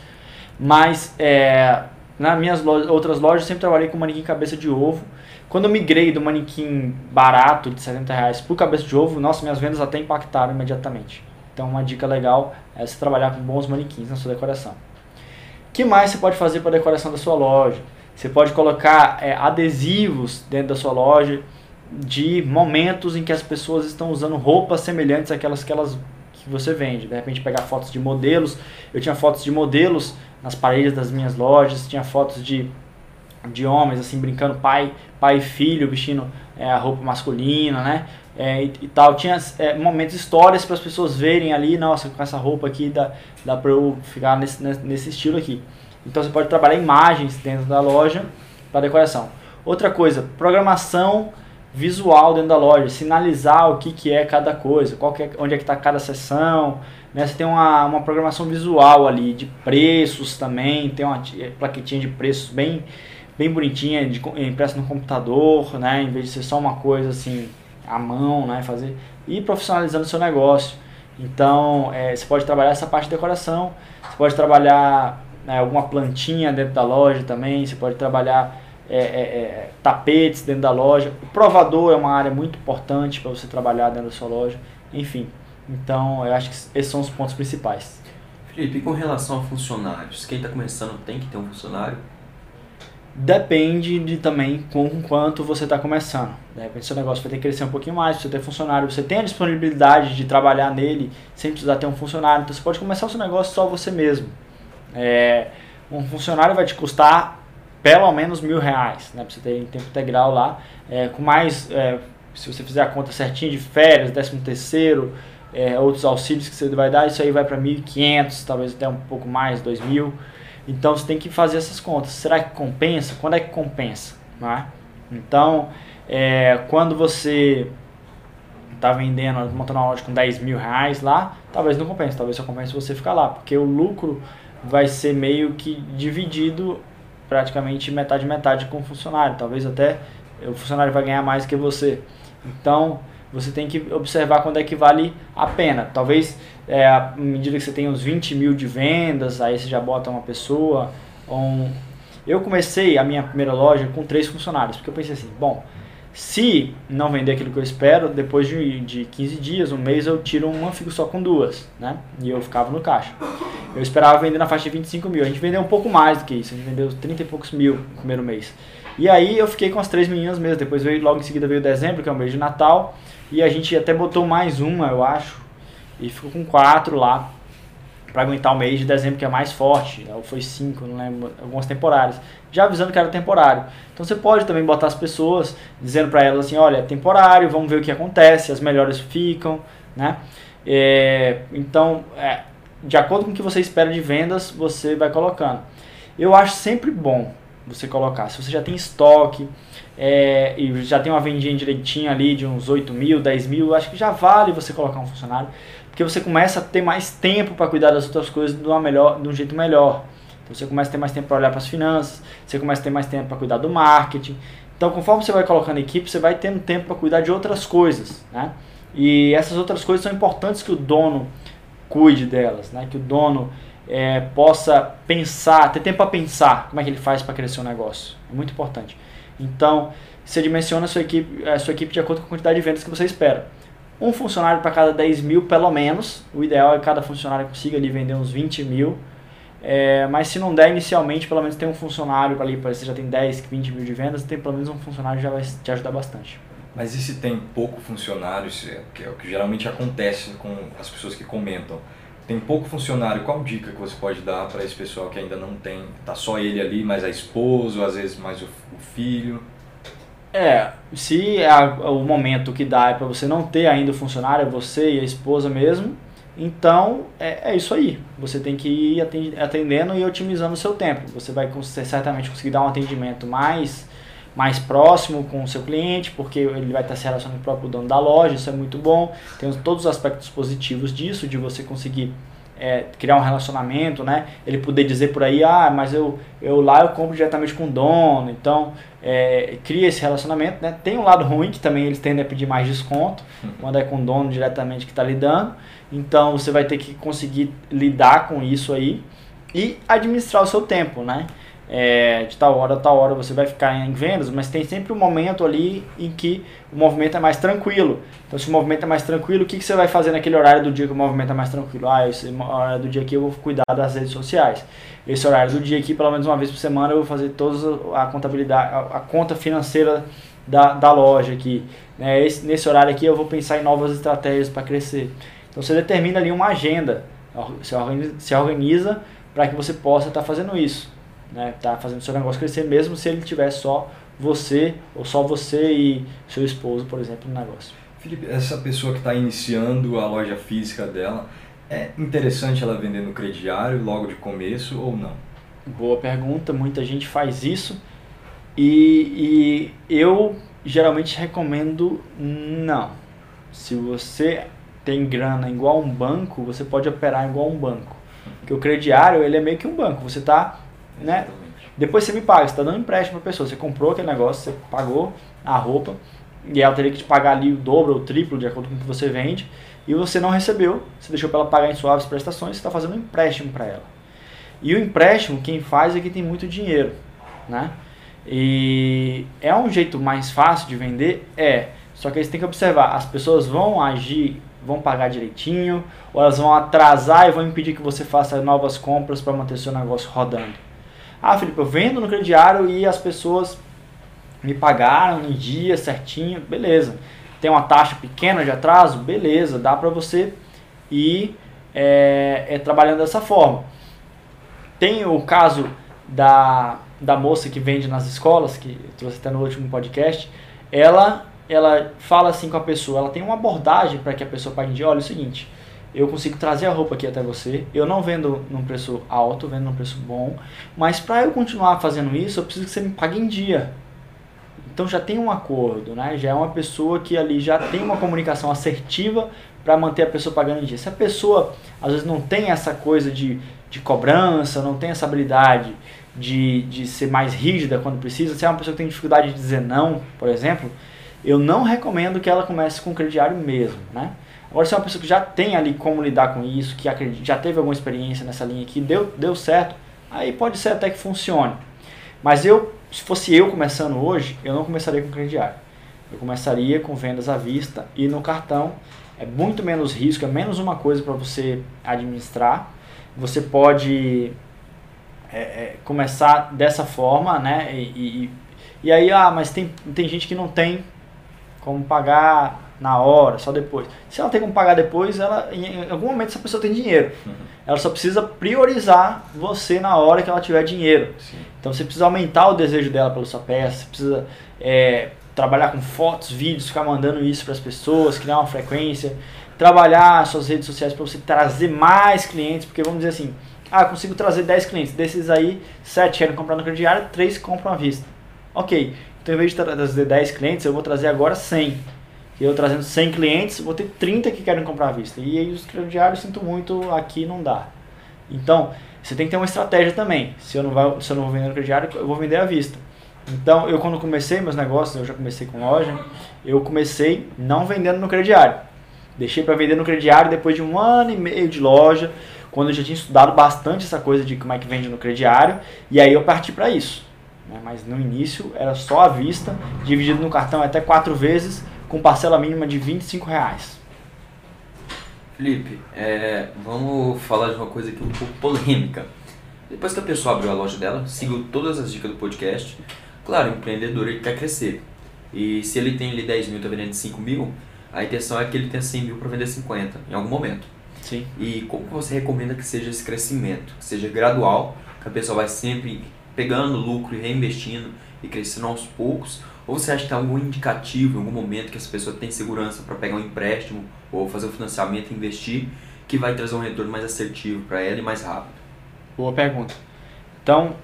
Mas é, nas minhas outras lojas eu sempre trabalhei com manequim cabeça de ovo. Quando eu migrei do manequim barato de 70 reais para cabeça de ovo, nossa, minhas vendas até impactaram imediatamente. Então uma dica legal é você trabalhar com bons manequins na sua decoração. que mais você pode fazer para a decoração da sua loja? Você pode colocar é, adesivos dentro da sua loja de momentos em que as pessoas estão usando roupas semelhantes àquelas que elas que você vende. De repente pegar fotos de modelos. Eu tinha fotos de modelos nas paredes das minhas lojas, tinha fotos de, de homens assim brincando pai, pai e filho, vestindo é, a roupa masculina, né? É, e, e, tal. Tinha é, momentos, histórias para as pessoas verem ali, nossa, com essa roupa aqui dá, dá para eu ficar nesse, nesse estilo aqui. Então você pode trabalhar imagens dentro da loja para decoração. Outra coisa, programação visual dentro da loja, sinalizar o que, que é cada coisa, qual é, onde é que está cada seção. Né? Você tem uma, uma programação visual ali, de preços também, tem uma plaquetinha de preços bem, bem bonitinha, de, impressa no computador, né? em vez de ser só uma coisa assim, à mão, né? fazer e profissionalizando o seu negócio. Então, é, você pode trabalhar essa parte de decoração, você pode trabalhar né, alguma plantinha dentro da loja também, você pode trabalhar é, é, é, tapetes dentro da loja. O provador é uma área muito importante para você trabalhar dentro da sua loja. Enfim, então eu acho que esses são os pontos principais. Felipe, e com relação a funcionários? Quem está começando tem que ter um funcionário? Depende de também com quanto você está começando. De repente seu negócio vai ter que crescer um pouquinho mais, você ter funcionário, você tem a disponibilidade de trabalhar nele sem precisar ter um funcionário. Então você pode começar o seu negócio só você mesmo. É, um funcionário vai te custar pelo menos mil reais, né? Pra você ter em tempo integral lá. É, com mais, é, se você fizer a conta certinha de férias, décimo terceiro, é, outros auxílios que você vai dar, isso aí vai para 1.500, talvez até um pouco mais, 2.000. Então você tem que fazer essas contas. Será que compensa? Quando é que compensa? Né? Então, é, quando você está vendendo, montando uma loja com 10 mil reais lá, talvez não compense, talvez só compense você ficar lá, porque o lucro vai ser meio que dividido praticamente metade metade com o funcionário. Talvez até o funcionário vai ganhar mais que você. Então você tem que observar quando é que vale a pena. Talvez é, à medida que você tem uns 20 mil de vendas, aí você já bota uma pessoa. Um... Eu comecei a minha primeira loja com três funcionários, porque eu pensei assim, bom, se não vender aquilo que eu espero, depois de, de 15 dias, um mês, eu tiro uma, fico só com duas, né? E eu ficava no caixa. Eu esperava vender na faixa de 25 mil. A gente vendeu um pouco mais do que isso, a gente vendeu 30 e poucos mil no primeiro mês. E aí eu fiquei com as três meninas mesmo. Depois veio, logo em seguida veio dezembro, que é o mês de Natal. E a gente até botou mais uma, eu acho. E ficou com quatro lá para aguentar o mês de dezembro que é mais forte, ou foi cinco, não lembro, algumas temporárias, já avisando que era temporário. Então você pode também botar as pessoas dizendo para elas assim, olha, é temporário, vamos ver o que acontece, as melhores ficam, né? É, então, é, de acordo com o que você espera de vendas, você vai colocando. Eu acho sempre bom você colocar, se você já tem estoque é, e já tem uma vendinha direitinha ali de uns 8 mil, 10 mil, acho que já vale você colocar um funcionário porque você começa a ter mais tempo para cuidar das outras coisas de, uma melhor, de um jeito melhor. Então você começa a ter mais tempo para olhar para as finanças, você começa a ter mais tempo para cuidar do marketing. Então, conforme você vai colocando equipe, você vai tendo tempo para cuidar de outras coisas, né? E essas outras coisas são importantes que o dono cuide delas, né? Que o dono é, possa pensar, ter tempo para pensar como é que ele faz para crescer o negócio. É muito importante. Então, você dimensiona a sua equipe, a sua equipe de acordo com a quantidade de vendas que você espera um funcionário para cada 10 mil, pelo menos. O ideal é que cada funcionário consiga ali vender uns 20 mil. É, mas se não der inicialmente, pelo menos tem um funcionário ali, você já tem 10, 20 mil de vendas, tem pelo menos um funcionário já vai te ajudar bastante. Mas e se tem pouco funcionário, que é o que geralmente acontece com as pessoas que comentam? Tem pouco funcionário, qual dica que você pode dar para esse pessoal que ainda não tem, tá só ele ali, mais a esposa, às vezes mais o filho? É, se a, o momento que dá é para você não ter ainda o funcionário, é você e a esposa mesmo, então é, é isso aí. Você tem que ir atendendo e otimizando o seu tempo. Você vai certamente conseguir dar um atendimento mais, mais próximo com o seu cliente, porque ele vai estar se relacionando com o próprio dono da loja, isso é muito bom. Tem todos os aspectos positivos disso, de você conseguir é, criar um relacionamento, né? Ele poder dizer por aí, ah, mas eu, eu lá eu compro diretamente com o dono, então é, cria esse relacionamento, né? Tem um lado ruim que também eles tendem a pedir mais desconto uhum. quando é com o dono diretamente que está lidando, então você vai ter que conseguir lidar com isso aí e administrar o seu tempo, né? É, de tal hora a tal hora você vai ficar em vendas, mas tem sempre um momento ali em que o movimento é mais tranquilo. Então, se o movimento é mais tranquilo, o que, que você vai fazer naquele horário do dia que o movimento é mais tranquilo? Ah, esse horário do dia aqui eu vou cuidar das redes sociais. Esse horário do dia aqui, pelo menos uma vez por semana, eu vou fazer toda a contabilidade, a, a conta financeira da, da loja aqui. Né? Esse, nesse horário aqui eu vou pensar em novas estratégias para crescer. Então, você determina ali uma agenda, se organiza, organiza para que você possa estar tá fazendo isso né? Tá fazendo seu negócio crescer mesmo se ele tiver só você ou só você e seu esposo, por exemplo, no negócio. Felipe, essa pessoa que está iniciando a loja física dela, é interessante ela vender no crediário logo de começo ou não? Boa pergunta, muita gente faz isso e, e eu geralmente recomendo não. Se você tem grana igual um banco, você pode operar igual um banco. Porque o crediário ele é meio que um banco. Você está né? Depois você me paga, você está dando empréstimo para pessoa. Você comprou aquele negócio, você pagou a roupa, e ela teria que te pagar ali o dobro ou o triplo de acordo com o que você vende, e você não recebeu, você deixou para ela pagar em suaves prestações, você está fazendo um empréstimo para ela. E o empréstimo, quem faz é quem tem muito dinheiro, né? E é um jeito mais fácil de vender? É. Só que você tem que observar, as pessoas vão agir, vão pagar direitinho, ou elas vão atrasar e vão impedir que você faça novas compras para manter seu negócio rodando. Ah, Felipe, eu vendo no crediário e as pessoas me pagaram em dia certinho, beleza. Tem uma taxa pequena de atraso, beleza, dá para você ir é, é, trabalhando dessa forma. Tem o caso da, da moça que vende nas escolas, que eu trouxe até no último podcast, ela, ela fala assim com a pessoa, ela tem uma abordagem para que a pessoa pague em dia, olha é o seguinte, eu consigo trazer a roupa aqui até você. Eu não vendo num preço alto, vendo num preço bom, mas para eu continuar fazendo isso, eu preciso que você me pague em dia. Então já tem um acordo, né? Já é uma pessoa que ali já tem uma comunicação assertiva para manter a pessoa pagando em dia. Se a pessoa às vezes não tem essa coisa de, de cobrança, não tem essa habilidade de, de ser mais rígida quando precisa, se é uma pessoa que tem dificuldade de dizer não, por exemplo, eu não recomendo que ela comece com crediário mesmo, né? Agora, se é uma pessoa que já tem ali como lidar com isso, que já teve alguma experiência nessa linha aqui, deu, deu certo, aí pode ser até que funcione. Mas eu, se fosse eu começando hoje, eu não começaria com crediário. Eu começaria com vendas à vista e no cartão. É muito menos risco, é menos uma coisa para você administrar. Você pode é, é, começar dessa forma, né? E, e, e aí, ah, mas tem, tem gente que não tem como pagar na hora, só depois. Se ela tem como pagar depois, ela em algum momento essa pessoa tem dinheiro. Uhum. Ela só precisa priorizar você na hora que ela tiver dinheiro. Sim. Então você precisa aumentar o desejo dela pela sua peça, você precisa é, trabalhar com fotos, vídeos, ficar mandando isso para as pessoas, criar uma frequência, trabalhar suas redes sociais para você trazer mais clientes, porque vamos dizer assim, ah, consigo trazer 10 clientes, desses aí, 7 querem comprar no crediário, 3 compram à vista. Ok, então em vez de trazer 10 clientes, eu vou trazer agora 100 eu trazendo 100 clientes, vou ter 30 que querem comprar à vista. E aí os crediários, sinto muito, aqui não dá. Então, você tem que ter uma estratégia também. Se eu não, vai, se eu não vou vender no crediário, eu vou vender à vista. Então, eu quando comecei meus negócios, eu já comecei com loja, eu comecei não vendendo no crediário. Deixei para vender no crediário depois de um ano e meio de loja, quando eu já tinha estudado bastante essa coisa de como é que vende no crediário, e aí eu parti para isso. Né? Mas no início era só à vista, dividido no cartão até quatro vezes, com parcela mínima de 25 reais. Felipe, é, vamos falar de uma coisa aqui um pouco polêmica. Depois que a pessoa abriu a loja dela, seguiu todas as dicas do podcast, claro, o empreendedor ele quer crescer. E se ele tem ali 10 mil e está vendendo 5 mil, a intenção é que ele tenha 100 mil para vender 50 em algum momento. Sim. E como você recomenda que seja esse crescimento? Que seja gradual, que a pessoa vai sempre pegando lucro e reinvestindo e crescendo aos poucos? Ou você acha que tem algum indicativo, em algum momento que essa pessoa tem segurança para pegar um empréstimo ou fazer um financiamento e investir, que vai trazer um retorno mais assertivo para ela e mais rápido? Boa pergunta. Então,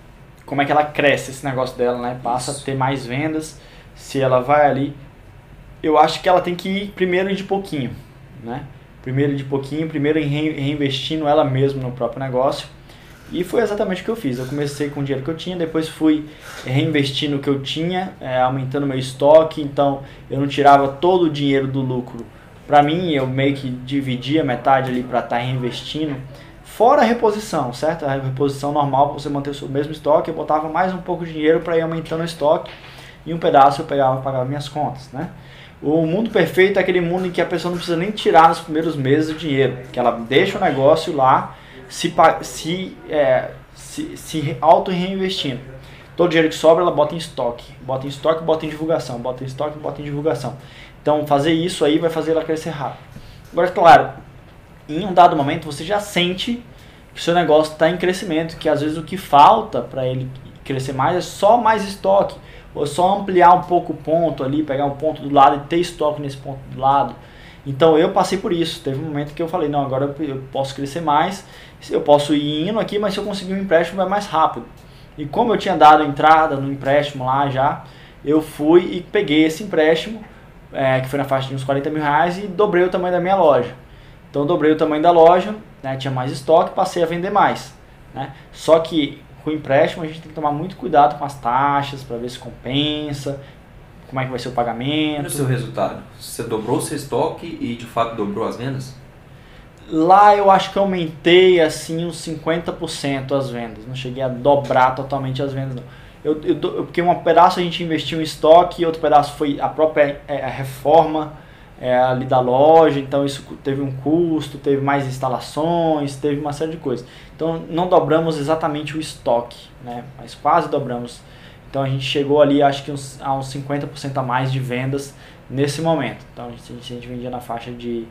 como é que ela cresce esse negócio dela, né? Passa Isso. a ter mais vendas, se ela vai ali. Eu acho que ela tem que ir primeiro de pouquinho, né? Primeiro de pouquinho, primeiro reinvestindo ela mesma no próprio negócio e foi exatamente o que eu fiz. Eu comecei com o dinheiro que eu tinha, depois fui reinvestindo o que eu tinha, é, aumentando meu estoque. Então eu não tirava todo o dinheiro do lucro para mim, eu meio que dividia metade ali para estar tá reinvestindo Fora a reposição, certo? A reposição normal, você manter o mesmo estoque, eu botava mais um pouco de dinheiro para ir aumentando o estoque e um pedaço eu pegava pagava minhas contas, né? O mundo perfeito é aquele mundo em que a pessoa não precisa nem tirar nos primeiros meses o dinheiro, que ela deixa o negócio lá se, se, é, se, se auto-reinvestindo. Todo dinheiro que sobra ela bota em estoque, bota em estoque, bota em divulgação, bota em estoque, bota em divulgação. Então fazer isso aí vai fazer ela crescer rápido. Agora, claro, em um dado momento você já sente que o seu negócio está em crescimento, que às vezes o que falta para ele crescer mais é só mais estoque, ou só ampliar um pouco o ponto ali, pegar um ponto do lado e ter estoque nesse ponto do lado. Então eu passei por isso. Teve um momento que eu falei, não, agora eu posso crescer mais, eu posso ir indo aqui, mas se eu conseguir um empréstimo vai mais rápido. E como eu tinha dado entrada no empréstimo lá já, eu fui e peguei esse empréstimo, é, que foi na faixa de uns 40 mil reais, e dobrei o tamanho da minha loja. Então dobrei o tamanho da loja, né, tinha mais estoque, passei a vender mais. Né? Só que com o empréstimo a gente tem que tomar muito cuidado com as taxas para ver se compensa, como é que vai ser o pagamento. O seu resultado? Você dobrou o seu estoque e de fato dobrou as vendas? Lá eu acho que aumentei assim uns 50% as vendas. Não cheguei a dobrar totalmente as vendas não. Eu, eu, porque um pedaço a gente investiu em estoque, outro pedaço foi a própria é, a reforma é, ali da loja, então isso teve um custo, teve mais instalações, teve uma série de coisas. Então não dobramos exatamente o estoque, né? mas quase dobramos. Então a gente chegou ali acho que uns, a uns 50% a mais de vendas nesse momento. Então a gente, a gente vendia na faixa de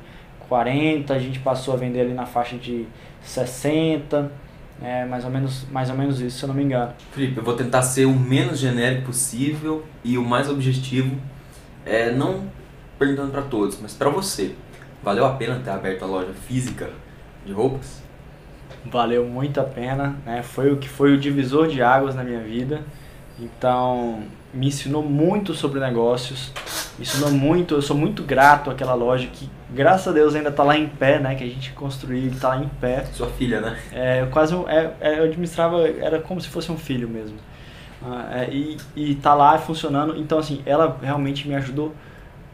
40, a gente passou a vender ali na faixa de 60, é, mais, ou menos, mais ou menos isso, se eu não me engano. Felipe, eu vou tentar ser o menos genérico possível e o mais objetivo, é, não perguntando para todos, mas para você, valeu a pena ter aberto a loja física de roupas? Valeu muito a pena, né? foi o que foi o divisor de águas na minha vida. Então, me ensinou muito sobre negócios, me ensinou muito, eu sou muito grato àquela loja que, graças a Deus, ainda está lá em pé, né? Que a gente construiu e está lá em pé. Sua filha, né? É, eu quase, é, é, eu administrava, era como se fosse um filho mesmo. Ah, é, e, e tá lá funcionando, então assim, ela realmente me ajudou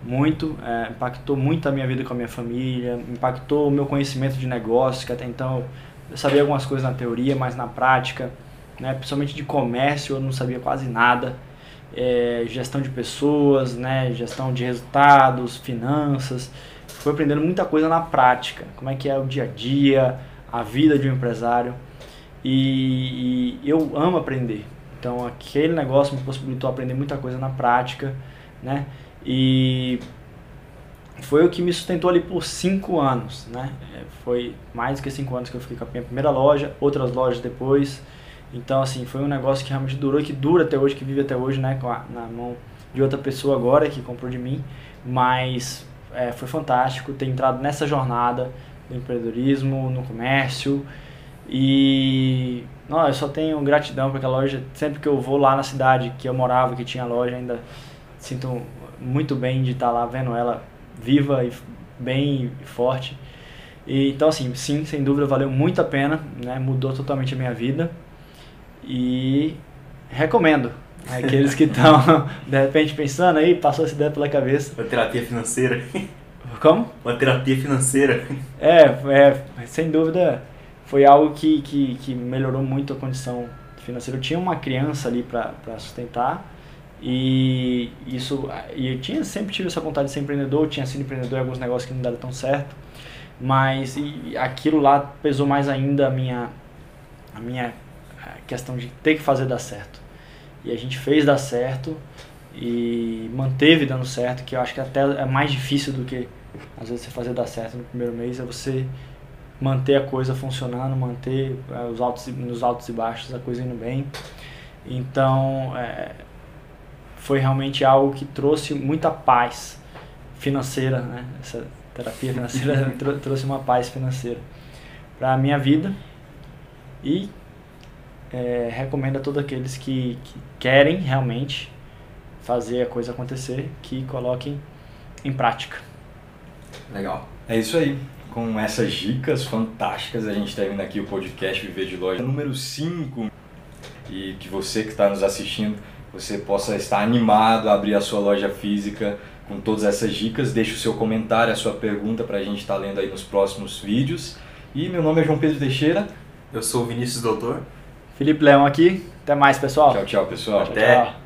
muito, é, impactou muito a minha vida com a minha família, impactou o meu conhecimento de negócios, que até então eu sabia algumas coisas na teoria, mas na prática né? principalmente de comércio, eu não sabia quase nada. É, gestão de pessoas, né? gestão de resultados, finanças. Fui aprendendo muita coisa na prática, como é que é o dia a dia, a vida de um empresário. E, e eu amo aprender. Então aquele negócio me possibilitou aprender muita coisa na prática, né? E foi o que me sustentou ali por cinco anos, né? É, foi mais do que cinco anos que eu fiquei com a minha primeira loja, outras lojas depois. Então, assim, foi um negócio que realmente durou que dura até hoje, que vive até hoje, né? Na mão de outra pessoa agora que comprou de mim. Mas é, foi fantástico ter entrado nessa jornada do empreendedorismo, no comércio. E não, eu só tenho gratidão para aquela loja. Sempre que eu vou lá na cidade que eu morava, que tinha loja, ainda sinto muito bem de estar lá vendo ela viva e bem e forte. E, então, assim, sim, sem dúvida valeu muito a pena, né? mudou totalmente a minha vida. E recomendo. Aqueles que estão, de repente, pensando aí, passou essa ideia pela cabeça. Uma terapia financeira. Como? Uma terapia financeira. É, é sem dúvida, foi algo que, que, que melhorou muito a condição financeira. Eu tinha uma criança ali para sustentar e isso e eu tinha sempre tive essa vontade de ser empreendedor, tinha sido empreendedor em alguns negócios que não deram tão certo, mas e aquilo lá pesou mais ainda a minha a minha questão de ter que fazer dar certo. E a gente fez dar certo e manteve dando certo, que eu acho que até é mais difícil do que às vezes você fazer dar certo no primeiro mês, é você manter a coisa funcionando, manter é, os altos, nos altos e baixos a coisa indo bem. Então, é, foi realmente algo que trouxe muita paz financeira, né? Essa terapia financeira trouxe uma paz financeira para a minha vida e é, recomendo a todos aqueles que, que querem realmente fazer a coisa acontecer, que coloquem em prática. Legal. É isso aí. Com essas dicas fantásticas, a gente termina aqui o podcast Viver de Loja número 5. E que você que está nos assistindo, você possa estar animado a abrir a sua loja física com todas essas dicas. Deixe o seu comentário, a sua pergunta para a gente estar tá lendo aí nos próximos vídeos. E meu nome é João Pedro Teixeira. Eu sou o Vinícius Doutor. Felipe Leão aqui. Até mais, pessoal. Tchau, tchau, pessoal. Até.